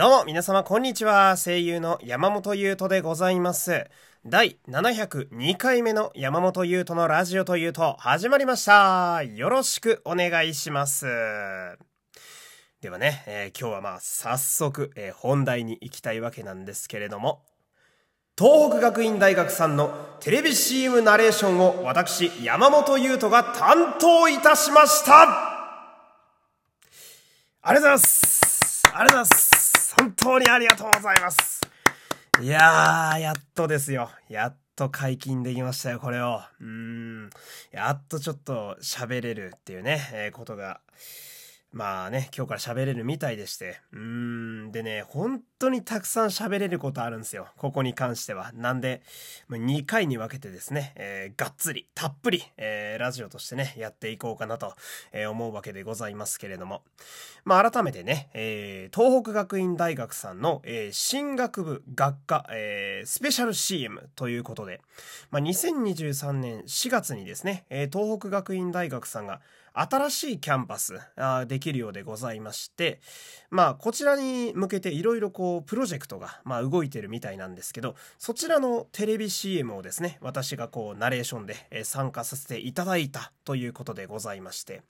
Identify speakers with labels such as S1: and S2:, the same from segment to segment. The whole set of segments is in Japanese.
S1: どうも皆様こんにちは。声優の山本優斗でございます。第702回目の山本優斗のラジオというと始まりました。よろしくお願いします。ではね、えー、今日はまあ早速、えー、本題に行きたいわけなんですけれども、東北学院大学さんのテレビ CM ナレーションを私山本優斗が担当いたしましたありがとうございますありがとうございます本当にありがとうございます。いやー、やっとですよ。やっと解禁できましたよ、これを。うん。やっとちょっと喋れるっていうね、えー、ことが、まあね、今日から喋れるみたいでして。うーん。でね、本当にたくさん喋れることあるんですよ。ここに関しては。なんで、2回に分けてですね、えー、がっつり、たっぷり、えー、ラジオとしてね、やっていこうかなと、えー、思うわけでございますけれども。まあ改めてね、えー、東北学院大学さんの、えー、進学部学科、えー、スペシャル CM ということで、まあ2023年4月にですね、えー、東北学院大学さんが、新しいキャンパスあできるようでございまして、まあ、こちらに向けていろいろこう、プロジェクトが、まあ、動いてるみたいなんですけど、そちらのテレビ CM をですね、私がこう、ナレーションで参加させていただいたということでございまして、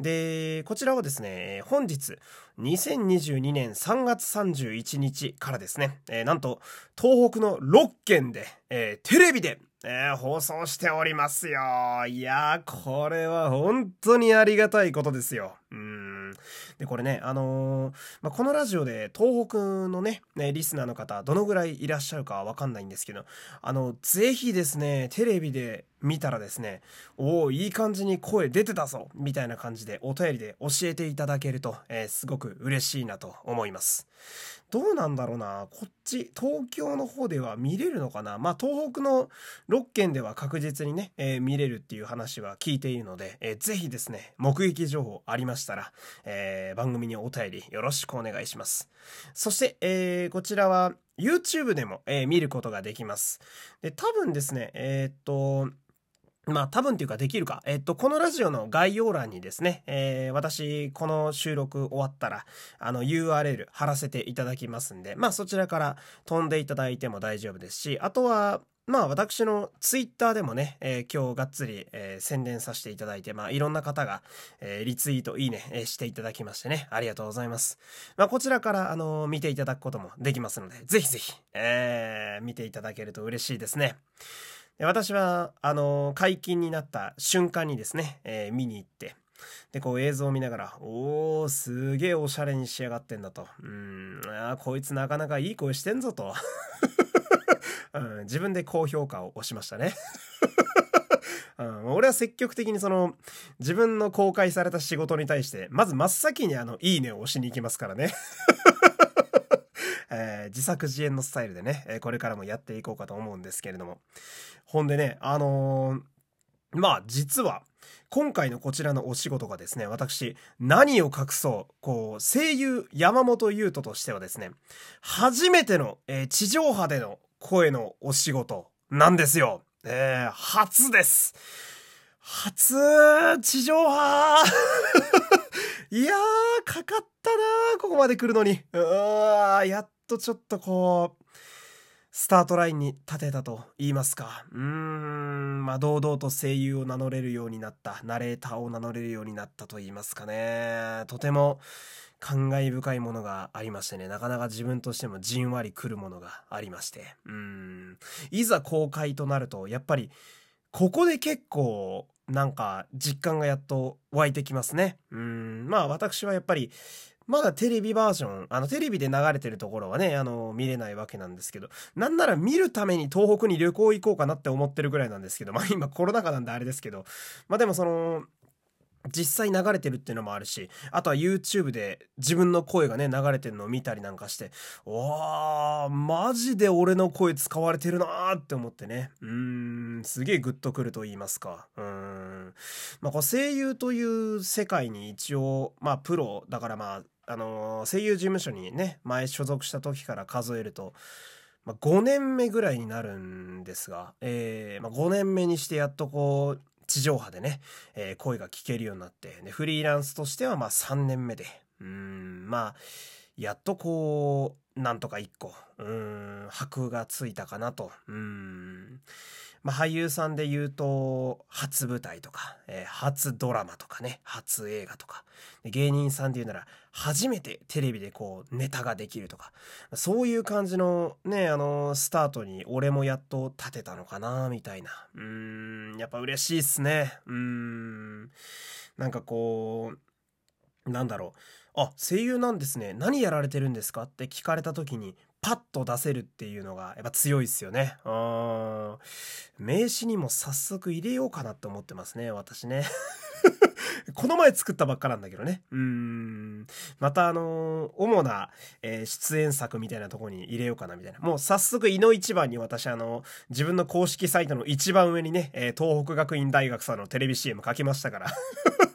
S1: で、こちらはですね、本日、2022年3月31日からですね、えー、なんと、東北の6県で、えー、テレビでえー、放送しておりますよ。いやー、これは本当にありがたいことですよ。うん。で、これね、あのー、まあ、このラジオで東北のね、ね、リスナーの方、どのぐらいいらっしゃるかわかんないんですけど、あの、ぜひですね、テレビで見たらですね、おお、いい感じに声出てたぞみたいな感じでお便りで教えていただけると、えー、すごく嬉しいなと思います。どうなんだろうな。こっち、東京の方では見れるのかな。まあ、東北の6県では確実にね、えー、見れるっていう話は聞いているので、えー、ぜひですね、目撃情報ありましたら、えー、番組にお便りよろしくお願いします。そして、えー、こちらは YouTube でも、え、見ることができます。で、多分ですね、え、っと、まあ多分っていうかできるか。えっと、このラジオの概要欄にですね、えー、私、この収録終わったら、あの URL 貼らせていただきますんで、まあそちらから飛んでいただいても大丈夫ですし、あとは、まあ私のツイッターでもね、えー、今日がっつり、えー、宣伝させていただいて、まあいろんな方が、えー、リツイート、いいね、えしていただきましてね、ありがとうございます。まあこちらから、あの見ていただくこともできますので、ぜひぜひ、え見ていただけると嬉しいですね。私は、あの、解禁になった瞬間にですね、えー、見に行って、で、こう映像を見ながら、おー、すげえおしゃれに仕上がってんだと。うん、あこいつなかなかいい声してんぞと。うん、自分で高評価を押しましたね。うん、俺は積極的にその、自分の公開された仕事に対して、まず真っ先にあの、いいねを押しに行きますからね。えー、自作自演のスタイルでね、えこれからもやっていこうかと思うんですけれども。ほんでね、あのー、まあ実は、今回のこちらのお仕事がですね、私、何を隠そう、こう、声優山本優斗としてはですね、初めての、えー、地上波での声のお仕事なんですよ。えー、初です。初、地上波いやー、かかったなここまで来るのに。うわやっとちょっとこう、スタートラインに立てたと言いますか。うーん、まあ、堂々と声優を名乗れるようになった、ナレーターを名乗れるようになったと言いますかね。とても感慨深いものがありましてね、なかなか自分としてもじんわり来るものがありまして。うん、いざ公開となると、やっぱり、ここで結構、なんか実感がやっと湧いてきますね。うん、まあ私はやっぱりまだテレビバージョン、あの、テレビで流れてるところはね、あの、見れないわけなんですけど、なんなら見るために東北に旅行行こうかなって思ってるぐらいなんですけど、まあ今コロナ禍なんであれですけど、まあでもその、実際流れてるっていうのもあるし、あとは YouTube で自分の声がね、流れてるのを見たりなんかして、わー、マジで俺の声使われてるなーって思ってね。うーん、すげえグッとくると言いますか。うーん。まあ、こう声優という世界に一応、まあ、プロ、だからまあ、あの声優事務所にね前所属した時から数えると、まあ、5年目ぐらいになるんですが、えーまあ、5年目にしてやっとこう地上波でね、えー、声が聞けるようになってでフリーランスとしてはまあ3年目でうんまあやっとこう、なんとか一個、うん、箔がついたかなと。うん。まあ、俳優さんで言うと、初舞台とか、えー、初ドラマとかね、初映画とか、芸人さんで言うなら、初めてテレビでこう、ネタができるとか、そういう感じのね、あのー、スタートに俺もやっと立てたのかな、みたいな。うーん、やっぱ嬉しいっすね。うーん。なんかこう、なんだろう。あ、声優なんですね。何やられてるんですか？って聞かれた時に、パッと出せるっていうのがやっぱ強いっすよね。名刺にも早速入れようかなって思ってますね、私ね。この前作ったばっかなんだけどね。またあのー、主な、えー、出演作みたいなとこに入れようかなみたいな。もう早速、井の一番に私あの、自分の公式サイトの一番上にね、えー、東北学院大学さんのテレビ CM 書きましたから。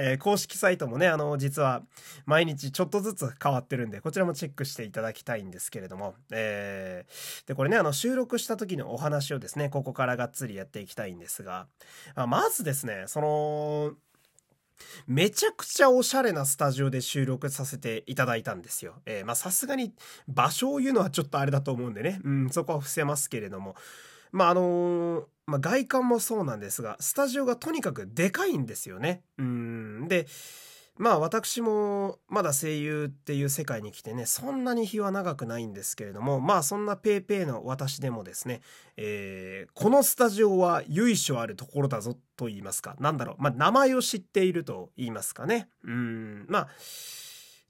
S1: えー、公式サイトもね、あの、実は毎日ちょっとずつ変わってるんで、こちらもチェックしていただきたいんですけれども、えー、で、これね、あの、収録した時のお話をですね、ここからがっつりやっていきたいんですが、まあ、まずですね、その、めちゃくちゃおしゃれなスタジオで収録させていただいたんですよ。えー、まあさすがに場所を言うのはちょっとあれだと思うんでね、うん、そこは伏せますけれども、まああのー、まあ、外観もそうなんですが、スタジオがとにかくでかいんですよね。うん。で、まあ私もまだ声優っていう世界に来てね、そんなに日は長くないんですけれども、まあそんな paypay の私でもですね、えー、このスタジオは由緒あるところだぞと言いますか、なんだろう、まあ名前を知っていると言いますかね。うん、まあ、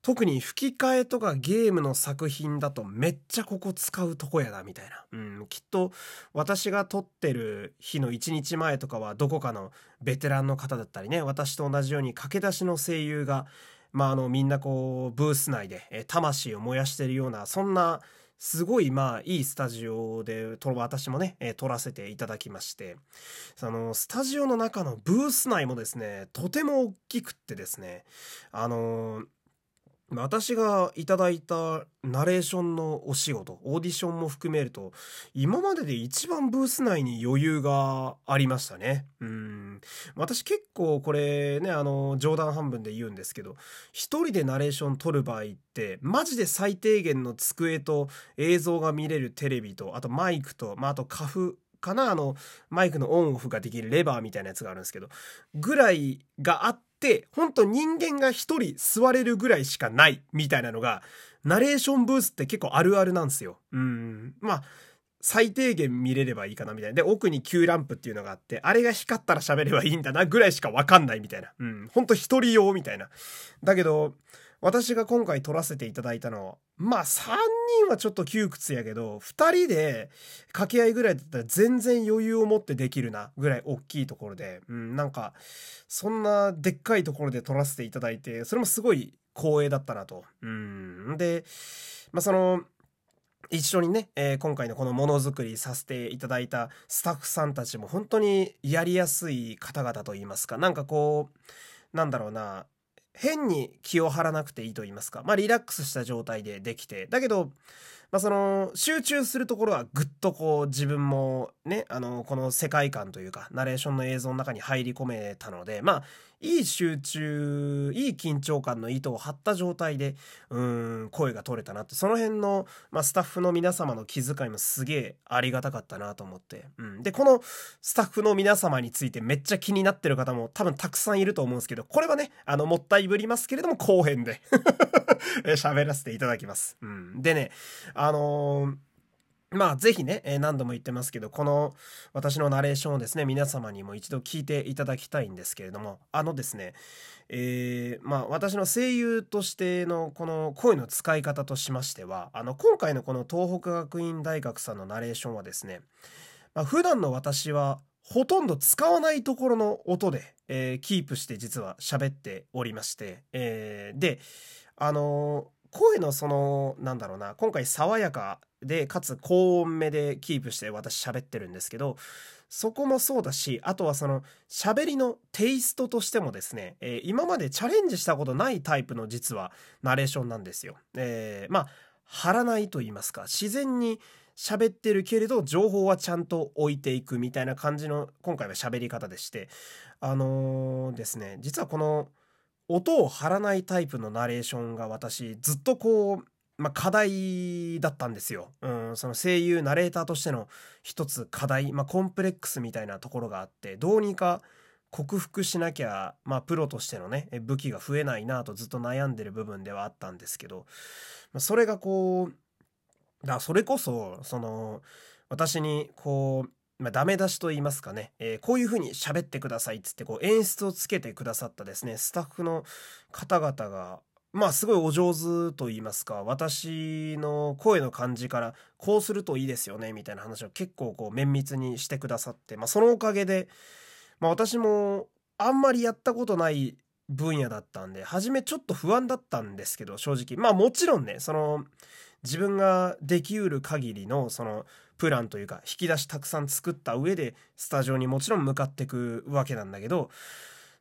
S1: 特に吹き替えとかゲームの作品だとめっちゃここ使うとこやなみたいな。うん、きっと私が撮ってる日の1日前とかはどこかのベテランの方だったりね、私と同じように駆け出しの声優が、まああのみんなこうブース内で、魂を燃やしてるような、そんなすごいまあいいスタジオで私もね、撮らせていただきまして、そのスタジオの中のブース内もですね、とても大きくってですね、あのー私がいただいたナレーションのお仕事、オーディションも含めると、今までで一番ブース内に余裕がありましたね。うん。私結構これね、あの、冗談半分で言うんですけど、一人でナレーション撮る場合って、マジで最低限の机と映像が見れるテレビと、あとマイクと、まあ、あとカフかなあの、マイクのオンオフができるレバーみたいなやつがあるんですけど、ぐらいがあって、ほんと人間が一人座れるぐらいしかないみたいなのが、ナレーションブースって結構あるあるなんですよ。うん。まあ、最低限見れればいいかなみたいな。で、奥に Q ランプっていうのがあって、あれが光ったら喋ればいいんだなぐらいしかわかんないみたいな。うん。ほんと一人用みたいな。だけど、私が今回撮らせていただいたのは、まあ3人はちょっと窮屈やけど、2人で掛け合いぐらいだったら全然余裕を持ってできるな、ぐらい大きいところで、うん、なんか、そんなでっかいところで撮らせていただいて、それもすごい光栄だったなと。うん。で、まあその、一緒にね、えー、今回のこのものづくりさせていただいたスタッフさんたちも本当にやりやすい方々といいますか、なんかこう、なんだろうな、変に気を張らなくていいと言いますか、まあ、リラックスした状態でできて、だけど、まあ、その、集中するところはぐっとこう自分もね、あの、この世界観というか、ナレーションの映像の中に入り込めたので、まあ、いい集中、いい緊張感の糸を張った状態で、うん、声が取れたなって、その辺の、まあ、スタッフの皆様の気遣いもすげえありがたかったなと思って。うん。で、このスタッフの皆様についてめっちゃ気になってる方も多分たくさんいると思うんですけど、これはね、あの、もったいぶりますけれども、後編で喋らせていただきます。うん。でね、あのーまあ、ぜひね、えー、何度も言ってますけど、この私のナレーションをですね、皆様にも一度聞いていただきたいんですけれども、あのですね、えー、まあ、私の声優としてのこの声の使い方としましては、あの、今回のこの東北学院大学さんのナレーションはですね、まあ、普段の私はほとんど使わないところの音で、えー、キープして実は喋っておりまして、えー、で、あの声のその、なんだろうな、今回爽やかで、かつ高音目でキープして私喋ってるんですけど、そこもそうだし、あとはその喋りのテイストとしてもですね、えー、今までチャレンジしたことないタイプの実はナレーションなんですよ。えー、まあ、張らないと言いますか、自然に喋ってるけれど情報はちゃんと置いていくみたいな感じの今回は喋り方でして、あのー、ですね、実はこの音を張らないタイプのナレーションが私ずっとこうまあ、課題だったんですよ。うん、その声優、ナレーターとしての一つ課題、まあ、コンプレックスみたいなところがあって、どうにか克服しなきゃ、まあ、プロとしてのね、武器が増えないなとずっと悩んでる部分ではあったんですけど、まあ、それがこう、だそれこそ、その、私にこう、まあ、ダメ出しと言いますかね、えー、こういう風に喋ってくださいっつってこう演出をつけてくださったですね、スタッフの方々がまあすごいお上手と言いますか私の声の感じからこうするといいですよねみたいな話を結構こう綿密にしてくださって、まあ、そのおかげで、まあ、私もあんまりやったことない分野だったんで初めちょっと不安だったんですけど正直。まあもちろんねその自分ができうる限りのそのプランというか引き出したくさん作った上でスタジオにもちろん向かってくわけなんだけど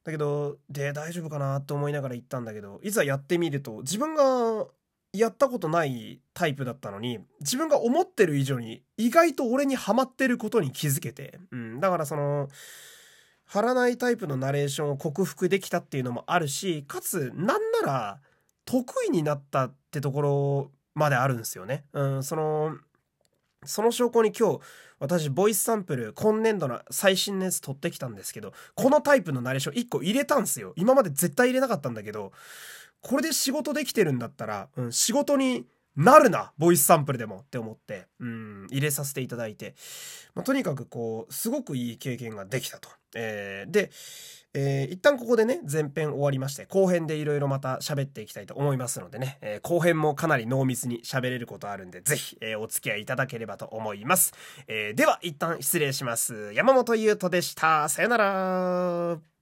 S1: だけど、で、大丈夫かなと思いながら行ったんだけど、いざやってみると、自分がやったことないタイプだったのに、自分が思ってる以上に意外と俺にハマってることに気づけて、うん、だからその、張らないタイプのナレーションを克服できたっていうのもあるし、かつ、なんなら、得意になったってところまであるんですよね。うん、その、その証拠に今日、私、ボイスサンプル、今年度の最新のやつ取ってきたんですけど、このタイプのナレーション1個入れたんすよ。今まで絶対入れなかったんだけど、これで仕事できてるんだったら、うん、仕事になるなボイスサンプルでもって思って、うん、入れさせていただいて、まあ、とにかくこう、すごくいい経験ができたと。えー、で、えー、一旦ここでね、前編終わりまして、後編でいろいろまた喋っていきたいと思いますのでね、えー、後編もかなり濃密に喋れることあるんで、ぜひ、えー、お付き合いいただければと思います。えー、では、一旦失礼します。山本優斗でした。さよなら。